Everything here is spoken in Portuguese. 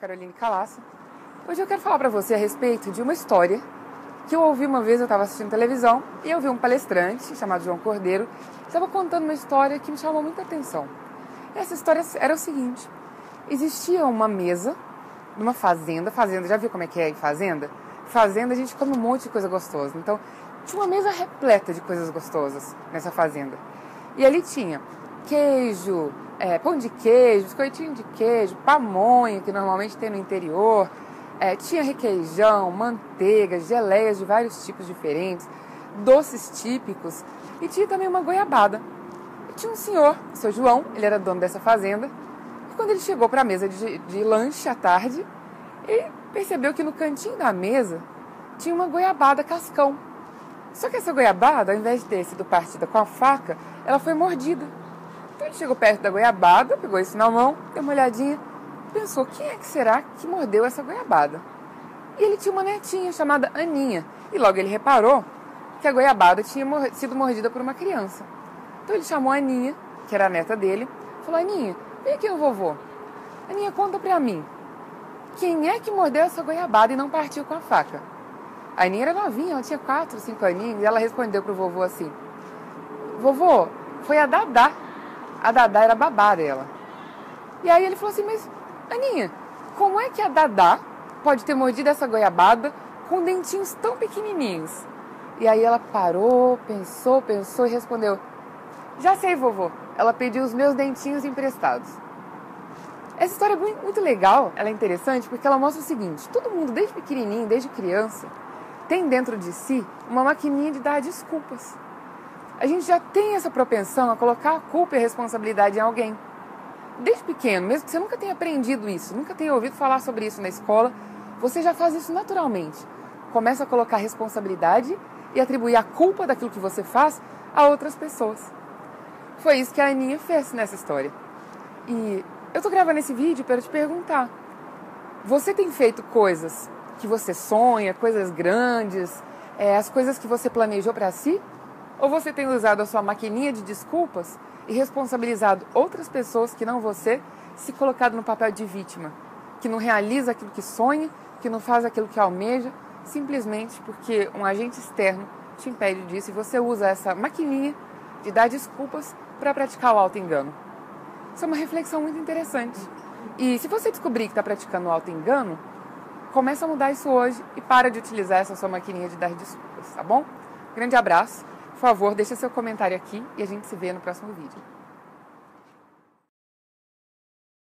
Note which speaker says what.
Speaker 1: Caroline Calassa. Hoje eu quero falar para você a respeito de uma história que eu ouvi uma vez, eu estava assistindo televisão, e eu vi um palestrante chamado João Cordeiro, estava contando uma história que me chamou muita atenção. Essa história era o seguinte: existia uma mesa numa fazenda, fazenda, já viu como é que é em fazenda? Fazenda a gente come um monte de coisa gostosa. Então, tinha uma mesa repleta de coisas gostosas nessa fazenda. E ali tinha queijo, é, pão de queijo, biscoitinho de queijo, pamonha, que normalmente tem no interior. É, tinha requeijão, manteiga, geleias de vários tipos diferentes, doces típicos e tinha também uma goiabada. E tinha um senhor, o seu João, ele era dono dessa fazenda, e quando ele chegou para a mesa de, de lanche à tarde, ele percebeu que no cantinho da mesa tinha uma goiabada cascão. Só que essa goiabada, ao invés de ter sido partida com a faca, ela foi mordida. Ele chegou perto da goiabada, pegou isso na mão, deu uma olhadinha, pensou: quem é que será que mordeu essa goiabada? E ele tinha uma netinha chamada Aninha. E logo ele reparou que a goiabada tinha sido mordida por uma criança. Então ele chamou a Aninha, que era a neta dele, falou: Aninha, vem aqui no vovô. Aninha, conta pra mim. Quem é que mordeu essa goiabada e não partiu com a faca? A Aninha era novinha, ela tinha 4, 5 aninhos, e ela respondeu pro vovô assim: Vovô, foi a Dadá a Dadá era babá dela. E aí ele falou assim, mas Aninha, como é que a Dadá pode ter mordido essa goiabada com dentinhos tão pequenininhos? E aí ela parou, pensou, pensou e respondeu, já sei, vovô. Ela pediu os meus dentinhos emprestados. Essa história é muito legal, ela é interessante porque ela mostra o seguinte: todo mundo, desde pequenininho, desde criança, tem dentro de si uma maquininha de dar desculpas a gente já tem essa propensão a colocar a culpa e a responsabilidade em alguém. Desde pequeno, mesmo que você nunca tenha aprendido isso, nunca tenha ouvido falar sobre isso na escola, você já faz isso naturalmente. Começa a colocar responsabilidade e atribuir a culpa daquilo que você faz a outras pessoas. Foi isso que a Aninha fez nessa história. E eu estou gravando esse vídeo para te perguntar: você tem feito coisas que você sonha, coisas grandes, é, as coisas que você planejou para si? Ou você tem usado a sua maquininha de desculpas e responsabilizado outras pessoas que não você, se colocado no papel de vítima, que não realiza aquilo que sonha, que não faz aquilo que almeja, simplesmente porque um agente externo te impede disso e você usa essa maquininha de dar desculpas para praticar o auto-engano. Isso é uma reflexão muito interessante. E se você descobrir que está praticando o auto-engano, começa a mudar isso hoje e para de utilizar essa sua maquininha de dar desculpas, tá bom? Grande abraço por favor, deixe seu comentário aqui e a gente se vê no próximo vídeo.